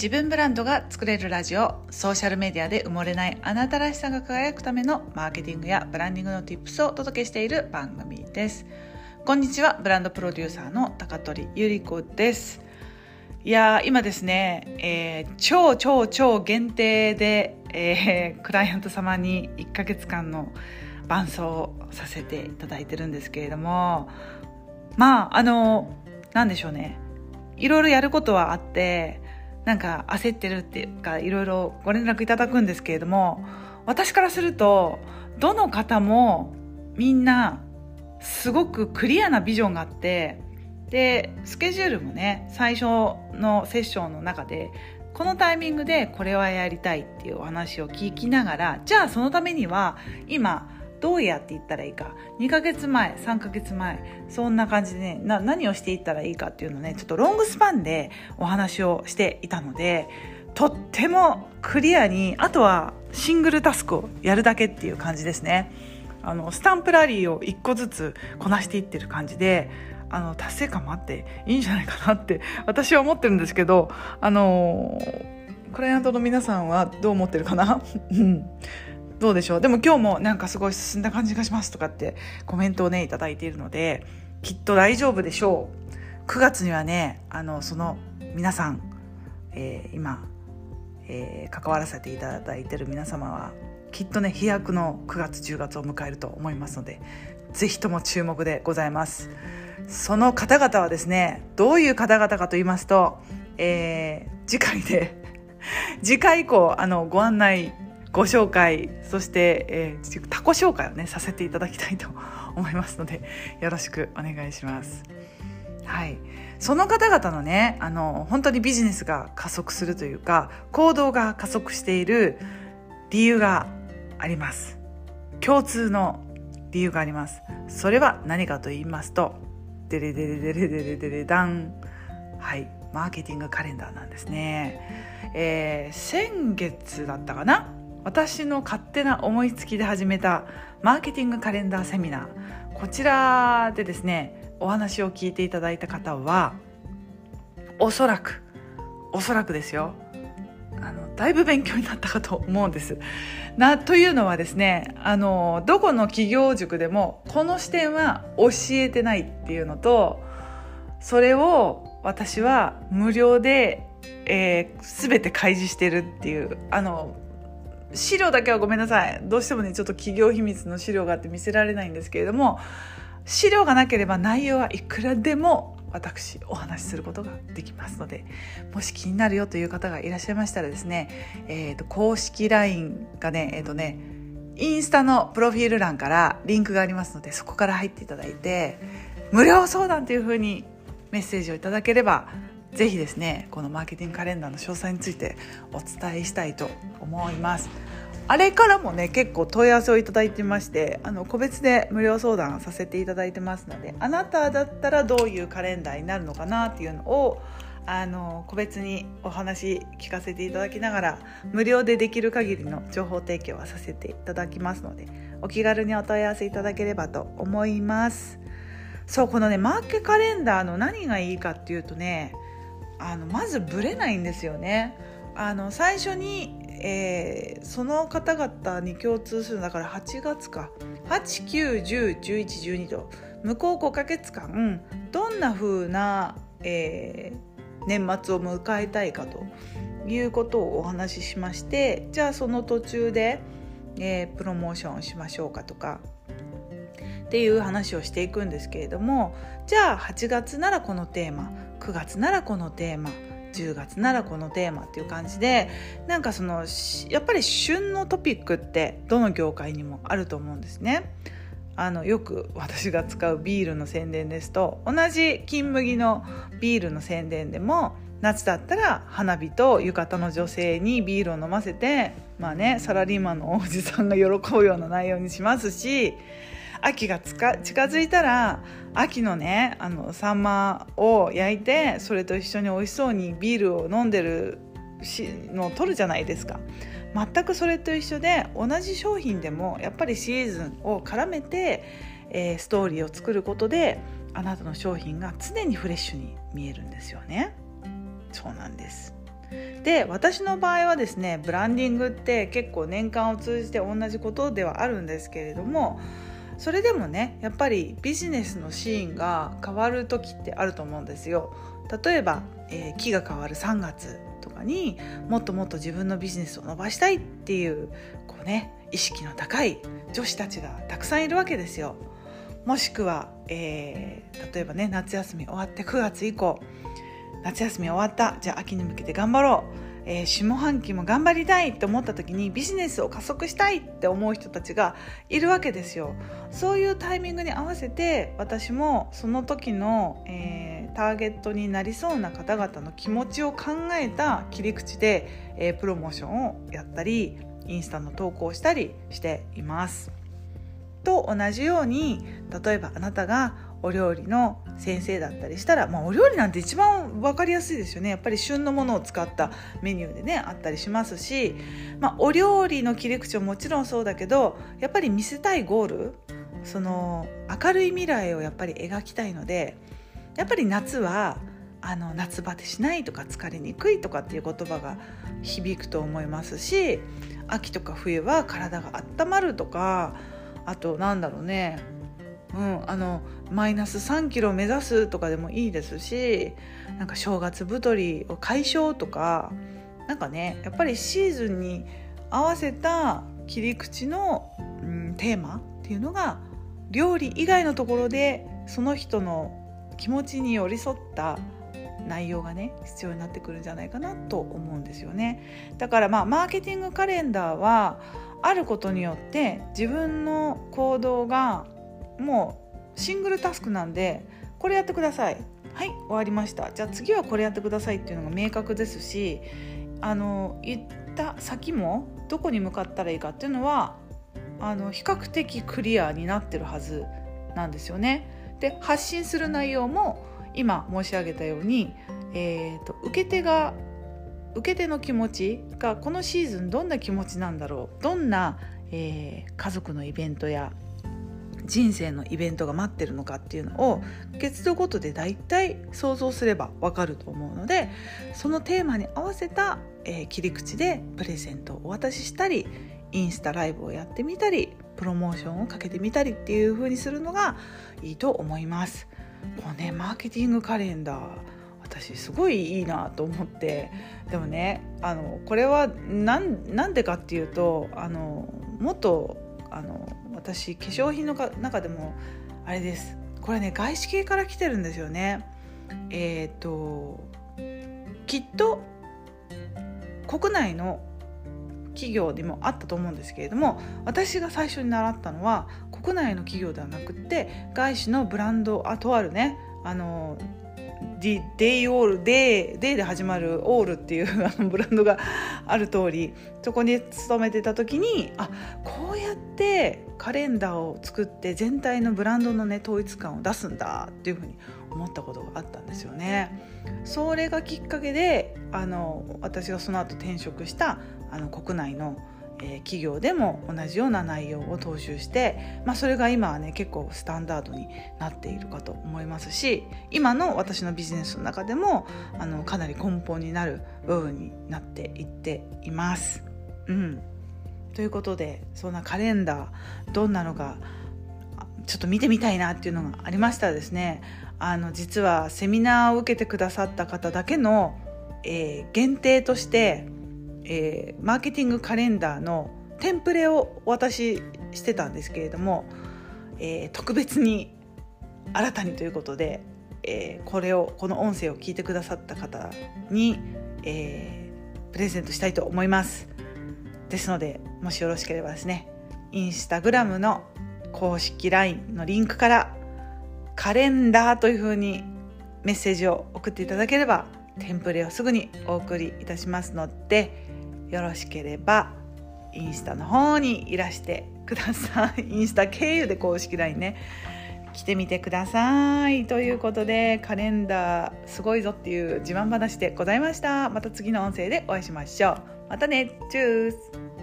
自分ブランドが作れるラジオソーシャルメディアで埋もれないあなたらしさが輝くためのマーケティングやブランディングの tips をお届けしている番組です。こんにちはブランドプロデューサーの高取ゆり子です。いや今ですね、えー、超超超限定で、えー、クライアント様に1ヶ月間の伴奏させていただいてるんですけれどもまああの何でしょうね。いろいろやることはあってなんか焦ってるっていうかいろいろご連絡いただくんですけれども私からするとどの方もみんなすごくクリアなビジョンがあってでスケジュールもね最初のセッションの中でこのタイミングでこれはやりたいっていうお話を聞きながらじゃあそのためには今どうやっていったらいいか。2ヶ月前3ヶ月前。そんな感じでね何をしていったらいいかっていうのねちょっとロングスパンでお話をしていたのでとってもクリアにあとはシングルタスクをやるだけっていう感じですね。あのスタンプラリーを1個ずつこなしていってる感じであの達成感もあっていいんじゃないかなって私は思ってるんですけどあのクライアントの皆さんはどう思ってるかな？どうでしょう？でも今日もなんかすごい進んだ感じがしますとかってコメントをねいただいているのできっと大丈夫でしょう。9月にはねあのその皆さん、えー、今、えー、関わらせていただいている皆様はきっとね飛躍の9月10月を迎えると思いますのでぜひとも注目でございます。その方々はですねどういう方々かと言いますと、えー、次回で次回以降あのご案内ご紹介そして、えー、タコ紹介をねさせていただきたいと思いますのでよろしくお願いします。はい、その方々のねあの本当にビジネスが加速するというか行動が加速している理由があります。共通の理由があります。それは何かと言いますとデレデレデレデレデレダン。はい。マーケティングカレンダーなんですね、えー、先月だったかな私の勝手な思いつきで始めたマーケティングカレンダーセミナーこちらでですねお話を聞いていただいた方はおそらくおそらくですよあのだいぶ勉強になったかと思うんです。なというのはですねあのどこの起業塾でもこの視点は教えてないっていうのとそれを私は無料で、えー、全て開示してるっていうあの資料だけはごめんなさい。どうしてもねちょっと企業秘密の資料があって見せられないんですけれども資料がなければ内容はいくらでも私お話しすることができますのでもし気になるよという方がいらっしゃいましたらですね、えーと、公式 LINE がねえっ、ー、とねインスタのプロフィール欄からリンクがありますのでそこから入っていただいて無料相談というふうにメッセージをいただければぜひですねこのマーケティングカレンダーの詳細についてお伝えしたいと思います。あれからもね結構問い合わせをいただいてましてあの個別で無料相談させていただいてますのであなただったらどういうカレンダーになるのかなっていうのをあの個別にお話聞かせていただきながら無料でできる限りの情報提供はさせていただきますのでお気軽にお問い合わせいただければと思います。そうこのねマーケカレンダーの何がいいかっていうとねあのまずブレないんですよね。あの最初に、えー、その方々に共通するだから8月か89101112と向こう5ヶ月間どんな風な、えー、年末を迎えたいかということをお話ししましてじゃあその途中で、えー、プロモーションをしましょうかとかっていう話をしていくんですけれどもじゃあ8月ならこのテーマ9月ならこのテーマ10月ならこのテーマっていう感じでなんかそのやっぱり旬のトピックってどの業界にもあると思うんですね。あのよく私が使うビールの宣伝ですと同じ金麦のビールの宣伝でも夏だったら花火と浴衣の女性にビールを飲ませてまあねサラリーマンのおじさんが喜ぶような内容にしますし秋が近づいたら秋のねあのサンマを焼いてそれと一緒に美味しそうにビールを飲んでるのを取るじゃないですか。全くそれと一緒で同じ商品でもやっぱりシーズンを絡めて、えー、ストーリーを作ることであなたの商品が常にフレッシュに見えるんですよね。そうなんです。で私の場合はですねブランディングって結構年間を通じて同じことではあるんですけれどもそれでもねやっぱりビジネスのシーンが変わる時ってあると思うんですよ。例えば、えー、木が変わる3月とかにもっともっと自分のビジネスを伸ばしたいっていうこうね意識の高い女子たちがたくさんいるわけですよ。もしくは、えー、例えばね夏休み終わって9月以降夏休み終わったじゃあ秋に向けて頑張ろうえー、下半期も頑張りたいって思った時にビジネスを加速したいって思う人たちがいるわけですよ。そういうタイミングに合わせて私もその時の、えー、ターゲットになりそうな方々の気持ちを考えた切り口で、えー、プロモーションをやったりインスタの投稿をしたりしています。と同じように例えばあなたがお料理の先生だったりしたら、まあ、お料理なんて一番分かりやすいですよね。やっぱり旬のものを使ったメニューでねあったりしますし、まあ、お料理の切り口はもちろんそうだけどやっぱり見せたいゴールその明るい未来をやっぱり描きたいのでやっぱり夏はあの夏バテしないとか疲れにくいとかっていう言葉が響くと思いますし秋とか冬は体が温まるとかあとなんだろうね。うん、あのマイナス3キロ目指すとかでもいいですしなんか正月太りを解消とかなんかねやっぱりシーズンに合わせた切り口の、うん、テーマっていうのが料理以外のところでその人の気持ちに寄り添った内容がね必要になってくるんじゃないかなと思うんですよね。だからまあマーケティングカレンダーはあることによって自分の行動がもうシングルタスクなんでこれやってください。はい終わりました。じゃあ次はこれやってくださいっていうのが明確ですしあの行った先もどこに向かったらいいかっていうのはあの比較的クリアになってるはずなんですよね。で発信する内容も今申し上げたように、えーと、受け手が受け手の気持ちがこのシーズンどんな気持ちなんだろう。どんな、えー、家族のイベントや人生のイベントが待ってるのかっていうのを月度ごとで大体想像すればわかると思うのでそのテーマに合わせた、えー、切り口でプレゼントをお渡ししたりインスタライブをやってみたりプロモーションをかけてみたりっていう風にするのがいいと思います。こうねマーケティングカレンダー私すごいいいなと思ってでもねあのこれはなんでかっていうとあのもっとあの私化粧品の中でもあれです。これね外資系から来てるんですよね。えっ、ー、ときっと国内の企業にもあったと思うんですけれども私が最初に習ったのは国内の企業ではなくって外資のブランドあとあるねあのデデイオールデイデイで始まるオールっていうあのブランドがある通りそこに勤めてた時にあこうやってカレンダーを作って全体のブランドのね統一感を出すんだっていうふうに思ったことがあったんですよね。それがきっかけであの私がその後転職したあの国内のえ企業でも同じような内容を踏襲して、まあ、それが今はね結構スタンダードになっているかと思いますし今の私のビジネスの中でもあのかなり根本になる部分になっていっています。うん、ということでそんなカレンダーどんなのかちょっと見てみたいなっていうのがありましたらですねあの実はセミナーを受けてくださった方だけの、えー、限定としてえー、マーケティングカレンダーのテンプレをお渡ししてたんですけれども、えー、特別に新たにということで、えー、これをこの音声を聞いてくださった方に、えー、プレゼントしたいと思います。ですのでもしよろしければですねインスタグラムの公式 LINE のリンクからカレンダーというふうにメッセージを送っていただければテンプレをすぐにお送りいたしますのでよろしければインスタの方にいらしてください。インスタ経由で公式 LINE ね。来てみてください。ということでカレンダーすごいぞっていう自慢話でございました。また次の音声でお会いしましょう。またね。チュース。